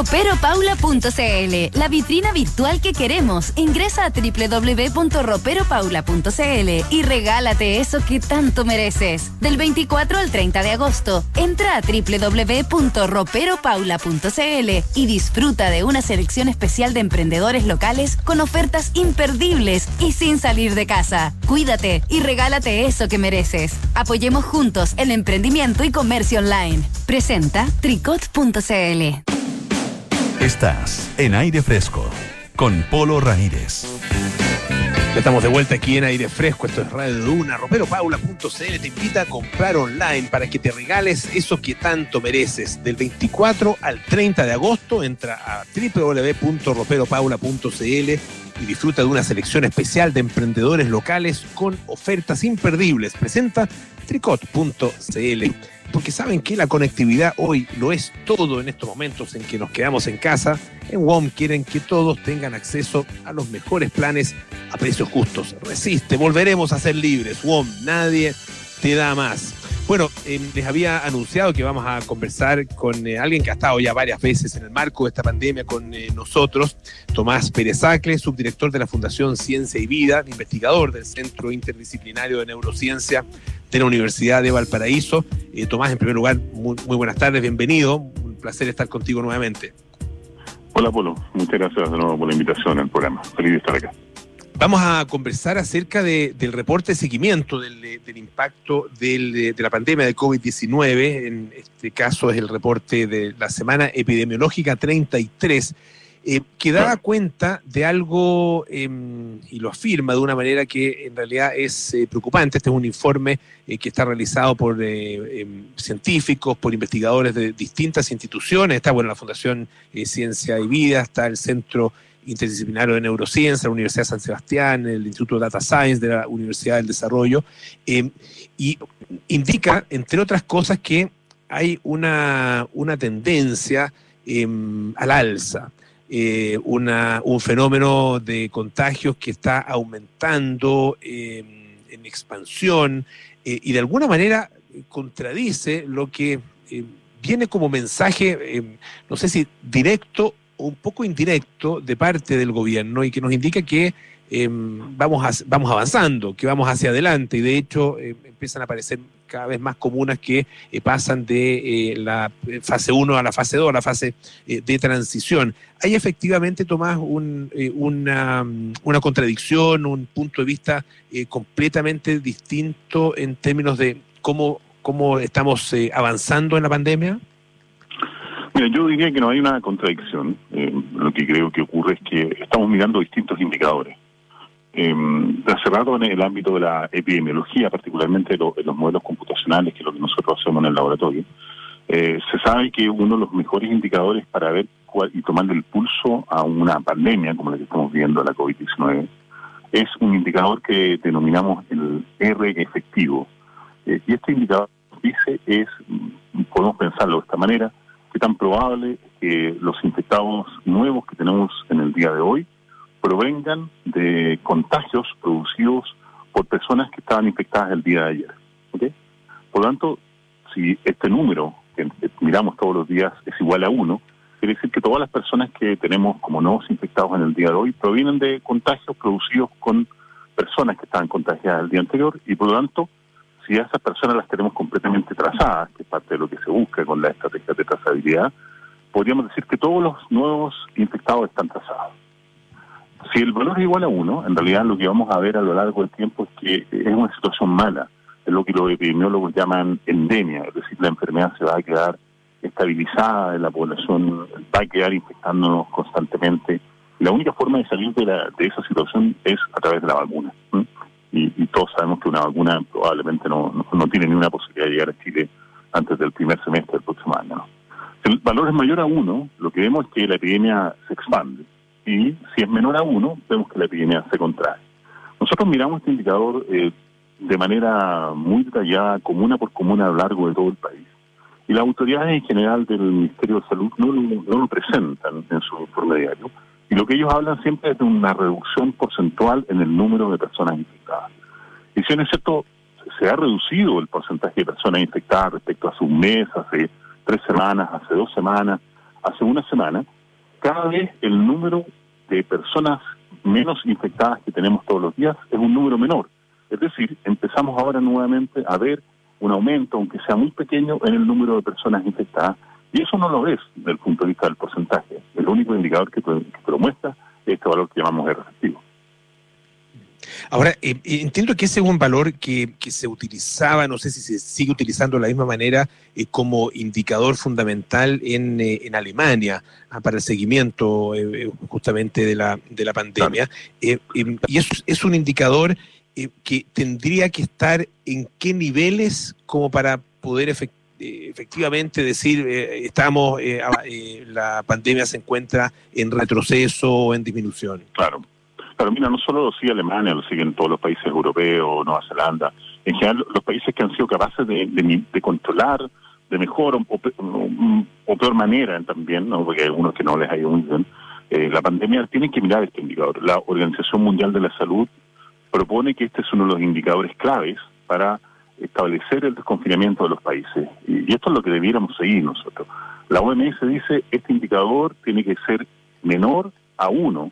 Roperopaula.cl, la vitrina virtual que queremos. Ingresa a www.roperopaula.cl y regálate eso que tanto mereces. Del 24 al 30 de agosto, entra a www.roperopaula.cl y disfruta de una selección especial de emprendedores locales con ofertas imperdibles y sin salir de casa. Cuídate y regálate eso que mereces. Apoyemos juntos el emprendimiento y comercio online. Presenta tricot.cl. Estás en aire fresco con Polo Ramírez. Estamos de vuelta aquí en aire fresco. Esto es Radio Duna. RoperoPaula.cl te invita a comprar online para que te regales eso que tanto mereces. Del 24 al 30 de agosto, entra a www.roperopaula.cl y disfruta de una selección especial de emprendedores locales con ofertas imperdibles. Presenta tricot.cl porque saben que la conectividad hoy lo es todo en estos momentos en que nos quedamos en casa. En WOM quieren que todos tengan acceso a los mejores planes a precios justos. Resiste, volveremos a ser libres. WOM, nadie te da más. Bueno, em, les había anunciado que vamos a conversar con eh, alguien que ha estado ya varias veces en el marco de esta pandemia con eh, nosotros, Tomás Pérez Acle, subdirector de la Fundación Ciencia y Vida, investigador del Centro Interdisciplinario de Neurociencia de la Universidad de Valparaíso. Eh, Tomás, en primer lugar, muy, buenas tardes, bienvenido. Un placer estar contigo nuevamente. Hola, Polo. Muchas gracias de nuevo por la invitación al programa. Feliz de estar acá. Vamos a conversar acerca del reporte de seguimiento del, impacto de la pandemia de COVID-19. En este caso es el reporte de la semana epidemiológica 33 eh, que da cuenta de algo em, y lo afirma de una manera que en realidad es eh, preocupante. Este es un informe eh, que está realizado por em, científicos, por investigadores de distintas instituciones. Está bueno la Fundación Ciencia y Vida, está el Centro Interdisciplinario de Neurociencia, la Universidad de San Sebastián, el Instituto Data Science de la Universidad del Desarrollo, em, y indica, entre otras cosas, que hay una, una tendencia al alza. Eh, una, un fenómeno de contagios que está aumentando em, en expansión eh, y de alguna manera contradice lo que em, viene como mensaje, em, no sé si directo un poco indirecto de parte del gobierno y que nos indica que vamos, vamos avanzando, que vamos hacia adelante y de hecho empiezan a aparecer cada vez más comunas que eh, pasan de eh, la fase 1 a la fase 2, a la fase eh, de transición. ¿Hay efectivamente, Tomás, un, una, una, contradicción, un punto de vista completamente distinto en términos de cómo, cómo estamos avanzando en la pandemia? Yo diría que no hay una contradicción. lo que creo que ocurre es que estamos mirando distintos indicadores. Eh, hace en el ámbito de la epidemiología, particularmente en los modelos computacionales, que es lo que nosotros hacemos en el laboratorio, eh, se sabe que uno de los mejores indicadores para ver y tomarle el pulso a una pandemia como la que estamos viendo, la COVID-19, es un indicador que denominamos el R efectivo. Eh, y este indicador dice es, mm, podemos pensarlo de esta manera, que tan probable que los infectados nuevos que tenemos en el día de hoy provengan de contagios producidos por personas que estaban infectadas el día de ayer. Por lo tanto, si este número que miramos todos los días es igual a uno, quiere decir que todas las personas que tenemos como nuevos infectados en el día de hoy provienen de contagios producidos con personas que estaban contagiadas el día anterior y por lo tanto, si a esas personas las tenemos completamente trazadas, que es parte de lo que se busca con la estrategia de trazabilidad, podríamos decir que todos los nuevos infectados están trazados. Si el valor es igual a uno, en realidad lo que vamos a ver a lo largo del tiempo es que es una situación mala, es lo que los epidemiólogos llaman endemia, es decir, la enfermedad se va a quedar estabilizada en la población, va a quedar infectándonos constantemente. La única forma de salir de, la, de esa situación es a través de la vacuna. Y, todos sabemos que una vacuna probablemente no, no, tiene ni una posibilidad de llegar a Chile antes del primer semestre del próximo año. Si el valor es mayor a uno, lo que vemos es que la epidemia se expande. Y si es menor a uno, vemos que la epidemia se contrae. Nosotros miramos este indicador eh, de manera muy detallada, comuna por comuna a lo largo de todo el país. Y las autoridades en general del Ministerio de Salud no, no lo presentan en su informe diario. Y lo que ellos hablan siempre es de una reducción porcentual en el número de personas infectadas. Y si en cierto, se ha reducido el porcentaje de personas infectadas respecto a hace un mes, hace tres semanas, hace dos semanas, hace una semana, cada vez el número de personas menos infectadas que tenemos todos los días es un número menor. Es decir, empezamos ahora nuevamente a ver un aumento, aunque sea muy pequeño, en el número de personas infectadas. Y eso no lo ves desde el punto de vista del porcentaje. El único indicador que te, lo muestra es este valor que llamamos R efectivo. Ahora, eh, eh, entiendo que ese es un valor que, se utilizaba, no sé si se sigue utilizando de la misma manera, eh, como indicador fundamental en, en Alemania ah, para el seguimiento justamente de la, de la pandemia. y es, es un indicador que tendría que estar en qué niveles como para poder eh, efectivamente decir eh, estamos la pandemia se encuentra en retroceso o en disminución. Claro. Pero mira, no solo lo sigue Alemania, lo siguen todos los países europeos, Nueva Zelanda. En general, los países que han sido capaces de, controlar de mejor o, peor manera también, ¿no? porque hay algunos que no les ha bien, la pandemia, tienen que mirar este indicador. La Organización Mundial de la Salud propone que este es uno de los indicadores claves para establecer el desconfinamiento de los países. Y esto es lo que debiéramos seguir nosotros. La OMS dice este indicador tiene que ser menor a 1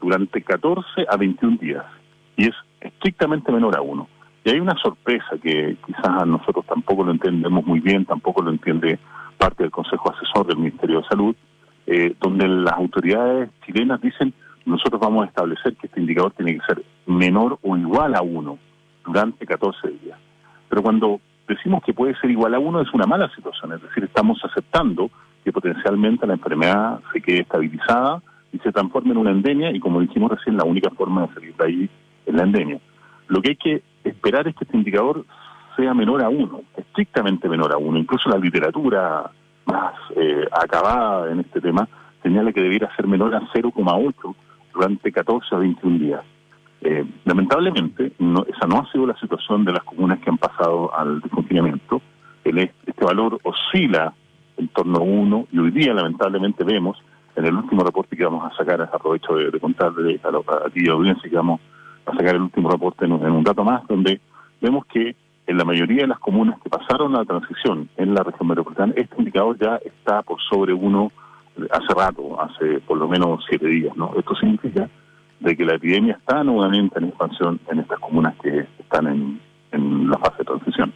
durante 14 a 21 días. Y es estrictamente menor a 1. Y hay una sorpresa que quizás nosotros tampoco lo entendemos muy bien, tampoco lo entiende parte del Consejo Asesor del Ministerio de Salud, eh, donde las autoridades chilenas dicen nosotros vamos a establecer que este indicador tiene que ser menor o igual a 1 durante 14 días. Pero cuando decimos que puede ser igual a 1 es una mala situación, es decir, estamos aceptando que potencialmente la enfermedad se quede estabilizada y se transforme en una endemia y como dijimos recién, la única forma de salir de ahí es la endemia. Lo que hay que esperar es que este indicador sea menor a 1, estrictamente menor a 1. Incluso la literatura más eh, acabada en este tema señala que debiera ser menor a 0,8 durante 14 a 21 días. Eh, lamentablemente, esa no ha sido la situación de las comunas que han pasado al desconfinamiento. este valor oscila en torno a uno y hoy día lamentablemente vemos en el último reporte que vamos a sacar, aprovecho de, contarle a, la, a ti audiencia que vamos a sacar el último reporte en, un dato más, donde vemos que en la mayoría de las comunas que pasaron la transición en la región metropolitana, este indicador ya está por sobre uno hace rato, hace por lo menos siete días. ¿no? Esto significa de que la epidemia está nuevamente en expansión en estas comunas que están en, la fase de transición.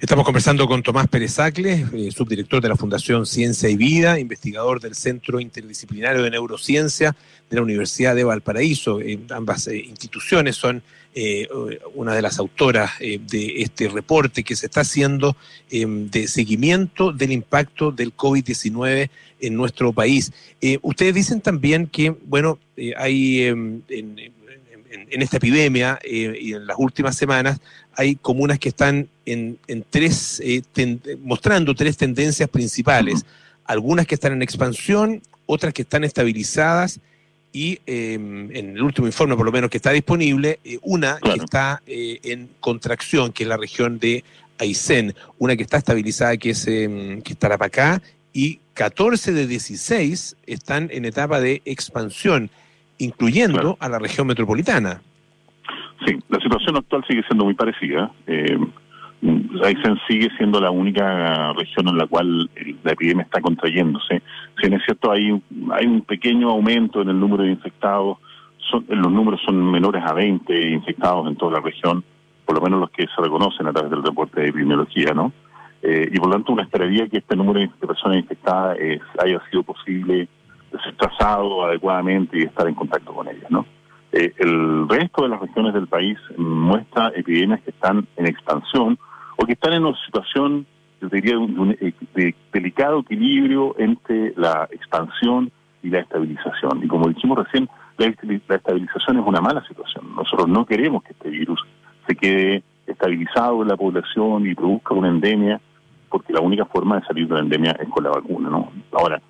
Estamos conversando con Tomás Pérez Acles, eh, subdirector de la Fundación Ciencia y Vida, investigador del Centro Interdisciplinario de Neurociencia de la Universidad de Valparaíso. Eh, ambas eh, instituciones son una de las autoras de este reporte que se está haciendo de seguimiento del impacto del COVID-19 en nuestro país. ustedes dicen también que, bueno, hay en, esta epidemia y en las últimas semanas hay comunas que están en, tres, eh, mostrando tres tendencias principales. Algunas que están en expansión, otras que están estabilizadas y em, en el último informe por lo menos que está disponible, eh, una que está eh, en contracción, que es la región de Aysén, una que está estabilizada, que es, em, que es Tarapacá, y 14 de 16 están en etapa de expansión, incluyendo a la región metropolitana. Sí, la situación actual sigue siendo muy parecida. Eh, Aysén sigue siendo la única región en la cual la epidemia está contrayéndose. Si bien es cierto, hay, hay un pequeño aumento en el número de infectados, son, los números son menores a 20 infectados en toda la región, por lo menos los que se reconocen a través del reporte de epidemiología, ¿no? Eh, y por lo tanto, una esperaría que este número de personas infectadas haya sido posible ser trazado adecuadamente y estar en contacto con ellas, ¿no? Eh, el resto de las regiones del país muestra epidemias que están en expansión o que están en una situación, yo diría, eh, de, delicado equilibrio entre la expansión y la estabilización. Y como dijimos recién, la, estabilización es una mala situación. Nosotros no queremos que este virus se quede estabilizado en la población y produzca una endemia, porque la única forma de salir de la endemia es con la vacuna. ¿no? Ahora,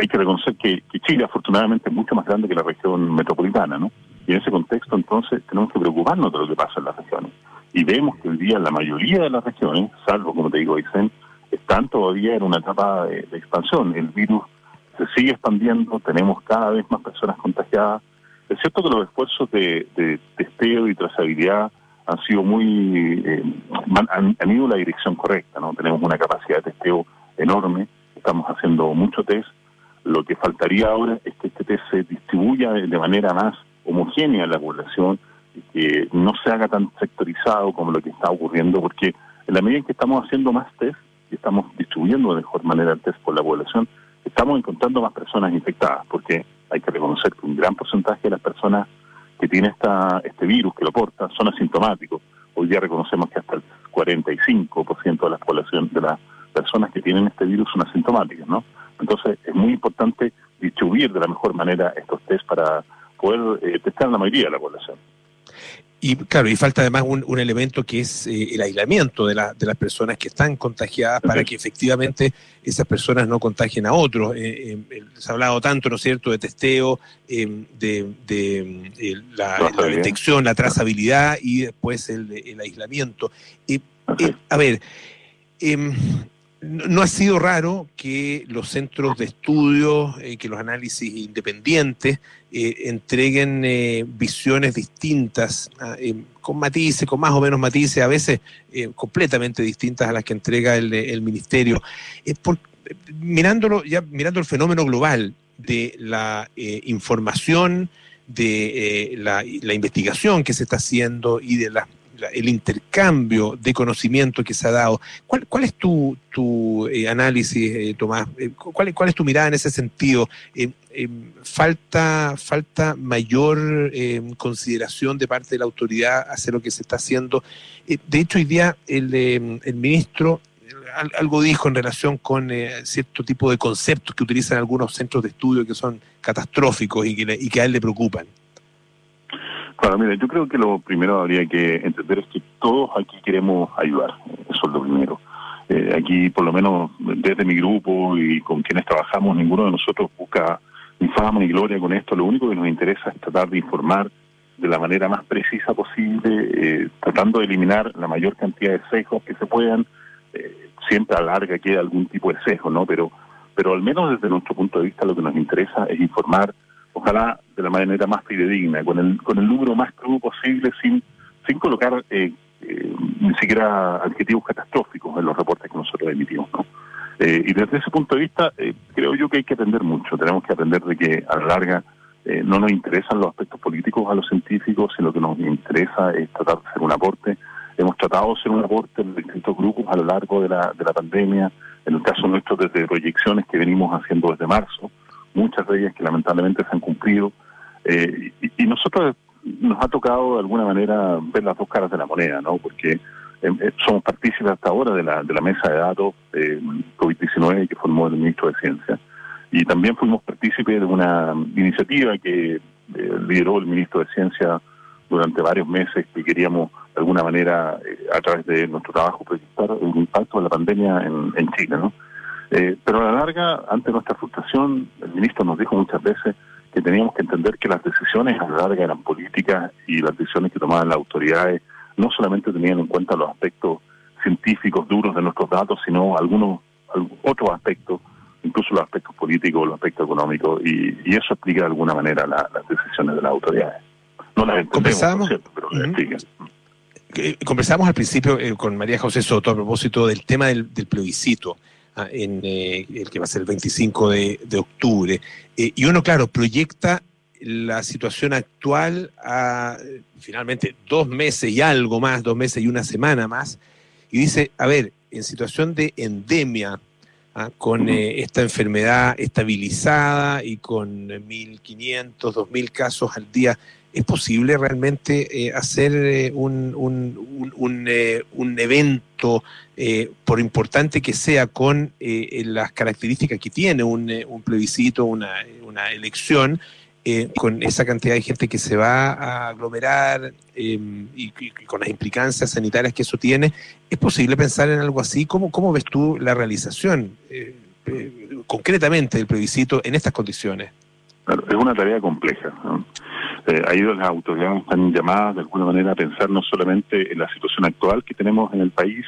hay que reconocer que, Chile afortunadamente es mucho más grande que la región metropolitana, ¿no? Y en ese contexto entonces tenemos que preocuparnos de lo que pasa en las regiones y vemos que hoy día la mayoría de las regiones, salvo como te digo, dicen, están todavía en una etapa de, expansión. El virus se sigue expandiendo, tenemos cada vez más personas contagiadas. Es cierto que los esfuerzos de, testeo y trazabilidad han sido muy, eh, han, han, ido la dirección correcta, ¿no? Tenemos una capacidad de testeo enorme, estamos haciendo mucho test. Lo que faltaría ahora es que este test se distribuya de manera más homogénea en la población que no se haga tan sectorizado como lo que está ocurriendo, porque en la medida en que estamos haciendo más test y estamos distribuyendo de mejor manera el test por la población, estamos encontrando más personas infectadas, porque hay que reconocer que un gran porcentaje de las personas que tienen esta, este virus, que lo porta, son asintomáticos. Hoy día reconocemos que hasta el 45% de la población, de las personas que tienen este virus son asintomáticas, ¿no? Entonces es muy importante distribuir de la mejor manera estos test para poder eh, testar a la mayoría de la población. Y claro, y falta además un, elemento que es eh, el aislamiento de, de las personas que están contagiadas para que efectivamente esas personas no contagien a otros. Eh, eh, se ha hablado tanto, ¿no es cierto?, de testeo, de, la, detección, la trazabilidad y después el, el aislamiento. a ver, em, no ha sido raro que los centros de estudio, eh, que los análisis independientes eh, entreguen eh, visiones distintas, ah, con matices, con más o menos matices, a veces completamente distintas a las que entrega el, ministerio. Por, mirándolo, ya mirando el fenómeno global de la información, de la, la investigación que se está haciendo y de las el intercambio de conocimiento que se ha dado. ¿Cuál, es tu, tu eh, análisis, eh, Tomás? Eh, ¿Cuál, ¿Cuál es tu mirada en ese sentido? falta, falta mayor consideración de parte de la autoridad hacia lo que se está haciendo. de hecho, hoy día el, el ministro algo dijo en relación con cierto tipo de conceptos que utilizan algunos centros de estudio que son catastróficos y que, y que a él le preocupan. Claro, mira, yo creo que lo primero habría que entender es que todos aquí queremos ayudar, eso es lo primero. Eh, aquí, por lo menos desde mi grupo y con quienes trabajamos, ninguno de nosotros busca ni fama ni gloria con esto, lo único que nos interesa es tratar de informar de la manera más precisa posible, eh, tratando de eliminar la mayor cantidad de sesgos que se puedan, eh, siempre a larga queda algún tipo de sesgo, ¿no? Pero, pero al menos desde nuestro punto de vista lo que nos interesa es informar ojalá de la manera más fidedigna, con el, con el número más crudo posible, sin, sin colocar eh, eh, ni siquiera adjetivos catastróficos en los reportes que nosotros emitimos. Eh, y desde ese punto de vista, creo yo que hay que aprender mucho. Tenemos que aprender de que a la larga no nos interesan los aspectos políticos a los científicos, sino que nos interesa es tratar de hacer un aporte. Hemos tratado de hacer un aporte en distintos grupos a lo largo de la, de la pandemia, en el caso nuestro desde proyecciones que venimos haciendo desde marzo, muchas de que lamentablemente se han cumplido. Eh, y, nosotros nos ha tocado de alguna manera ver las dos caras de la moneda, ¿no? Porque eh, eh, somos partícipes hasta ahora de la, de la mesa de datos COVID-19 que formó el ministro de Ciencia. Y también fuimos partícipes de una iniciativa que lideró el ministro de Ciencia durante varios meses que queríamos de alguna manera, a través de nuestro trabajo, proyectar el impacto de la pandemia en, en Chile, ¿no? Eh, pero a la larga, ante nuestra frustración, el ministro nos dijo muchas veces que teníamos que entender que las decisiones a la larga eran políticas y las decisiones que tomaban las autoridades no solamente tenían en cuenta los aspectos científicos duros de nuestros datos, sino algunos otros aspectos, incluso los aspectos políticos, los aspectos económicos, y, eso explica de alguna manera las decisiones de las autoridades. No las entendemos, pero Conversamos al principio eh, con María José Soto a propósito del tema del, plebiscito. Ah, en eh, el que va a ser el 25 de, octubre. Eh, y uno, claro, proyecta la situación actual a finalmente dos meses y algo más, dos meses y una semana más, y dice, a ver, en situación de endemia, ah, con esta enfermedad estabilizada y con 1.500, 2.000 casos al día, ¿Es posible realmente eh, hacer eh, un, un, un, eh, un, evento, por importante que sea, con las características que tiene un, plebiscito, una, elección, con esa cantidad de gente que se va a aglomerar em, y, con las implicancias sanitarias que eso tiene? ¿Es posible pensar en algo así? ¿Cómo, cómo ves tú la realización concretamente del plebiscito en estas condiciones? Es una tarea compleja. Eh, ahí las autoridades están llamadas de alguna manera a pensar no solamente en la situación actual que tenemos en el país,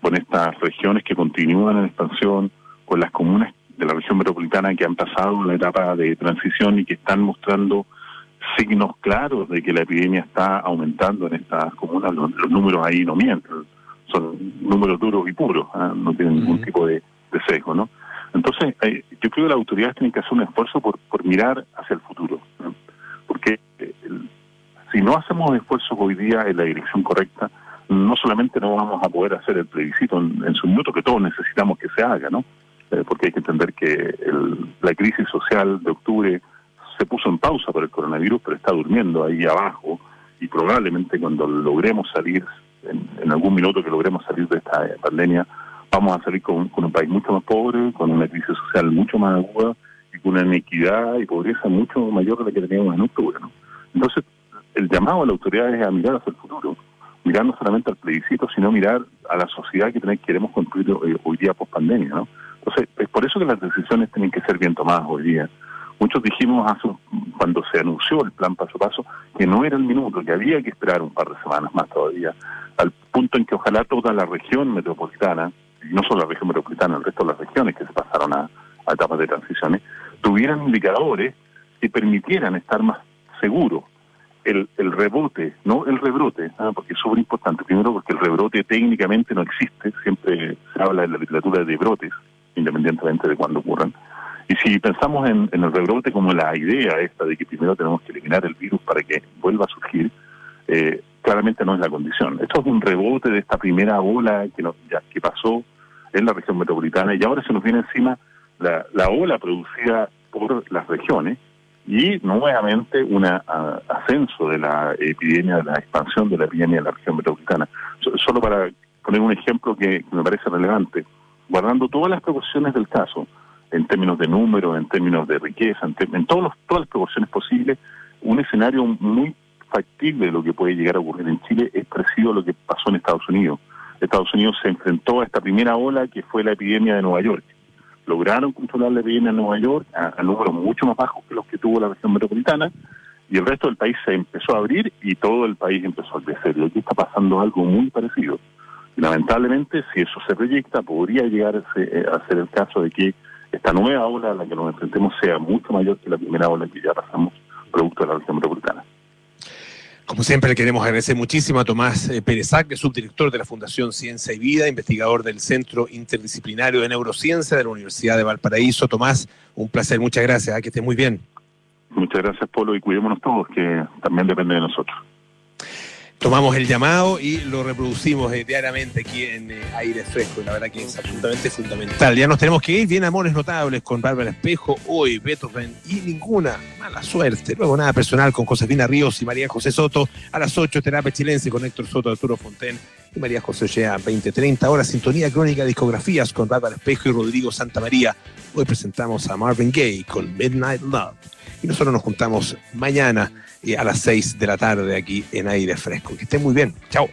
con estas regiones que continúan en expansión, con las comunas de la región metropolitana que han pasado la etapa de transición y que están mostrando signos claros de que la epidemia está aumentando en estas comunas. Los, números ahí no mienten, son números duros y puros, ¿ah? no tienen ningún tipo de, de sesgo, ¿no? Entonces, eh, yo creo que las autoridades tienen que hacer un esfuerzo por, por mirar hacia el futuro. Porque eh, si no hacemos esfuerzos hoy día en la dirección correcta, no solamente no vamos a poder hacer el plebiscito en, su minuto, que todos necesitamos que se haga, ¿no? Eh, porque hay que entender que la crisis social de octubre se puso en pausa por el coronavirus, pero está durmiendo ahí abajo y probablemente cuando logremos salir, en, en algún minuto que logremos salir de esta pandemia, vamos a salir con, un país mucho más pobre, con una crisis social mucho más aguda y con una inequidad y pobreza mucho mayor de la que teníamos en octubre. ¿no? Entonces, el llamado a la autoridad es a mirar hacia el futuro, mirar no solamente al plebiscito, sino mirar a la sociedad que queremos construir hoy día post pandemia. ¿no? Entonces, es por eso que las decisiones tienen que ser bien tomadas hoy día. Muchos dijimos hace, cuando se anunció el plan paso a paso que no era el minuto, que había que esperar un par de semanas más todavía, al punto en que ojalá toda la región metropolitana no solo la región metropolitana, el resto de las regiones que se pasaron a, etapas de transiciones, tuvieran indicadores que permitieran estar más seguros el, el rebote, no el rebrote, ¿ah? porque es súper importante. Primero porque el rebrote técnicamente no existe, siempre se habla en la literatura de brotes, independientemente de cuándo ocurran. Y si pensamos en, el rebrote como la idea esta de que primero tenemos que eliminar el virus para que vuelva a surgir, eh, claramente no es la condición. Esto es un rebote de esta primera ola que, ya, que pasó en la región metropolitana y ahora se nos viene encima la, la ola producida por las regiones y nuevamente un ascenso de la epidemia, de la expansión de la epidemia en la región metropolitana. solo para poner un ejemplo que, me parece relevante, guardando todas las proporciones del caso, en términos de número, en términos de riqueza, en, en todos los, todas las proporciones posibles, un escenario muy factible de lo que puede llegar a ocurrir en Chile es parecido a lo que pasó en Estados Unidos. Estados Unidos se enfrentó a esta primera ola que fue la epidemia de Nueva York. Lograron controlar la epidemia en Nueva York a, números mucho más bajos que los que tuvo la región metropolitana y el resto del país se empezó a abrir y todo el país empezó a crecer. Y aquí está pasando algo muy parecido. Y lamentablemente, si eso se proyecta, podría llegar a ser, eh, a ser el caso de que esta nueva ola a la que nos enfrentemos sea mucho mayor que la primera ola que ya pasamos producto de la región metropolitana. Como siempre, le queremos agradecer muchísimo a Tomás eh, Pérez que subdirector de la Fundación Ciencia y Vida, investigador del Centro Interdisciplinario de Neurociencia de la Universidad de Valparaíso. Tomás, un placer, muchas gracias, ¿eh? que esté muy bien. Muchas gracias, Polo, y cuidémonos todos, que también depende de nosotros tomamos el llamado y lo reproducimos eh, diariamente aquí en eh, Aire Fresco. la verdad que es absolutamente fundamental. Ya nos tenemos que ir. Bien, amores notables con Bárbara Espejo, hoy Beethoven y ninguna mala suerte. Luego nada personal con Josefina Ríos y María José Soto. A las 8, Terapia Chilense con Héctor Soto, Arturo Fonten y María José Ochea, 20-30. Ahora Sintonía Crónica Discografías con Bárbara Espejo y Rodrigo Santa María. Hoy presentamos a Marvin Gaye con Midnight Love. Y nosotros nos juntamos mañana a las 6 de la tarde aquí en aire fresco. Que estén muy bien. Chao.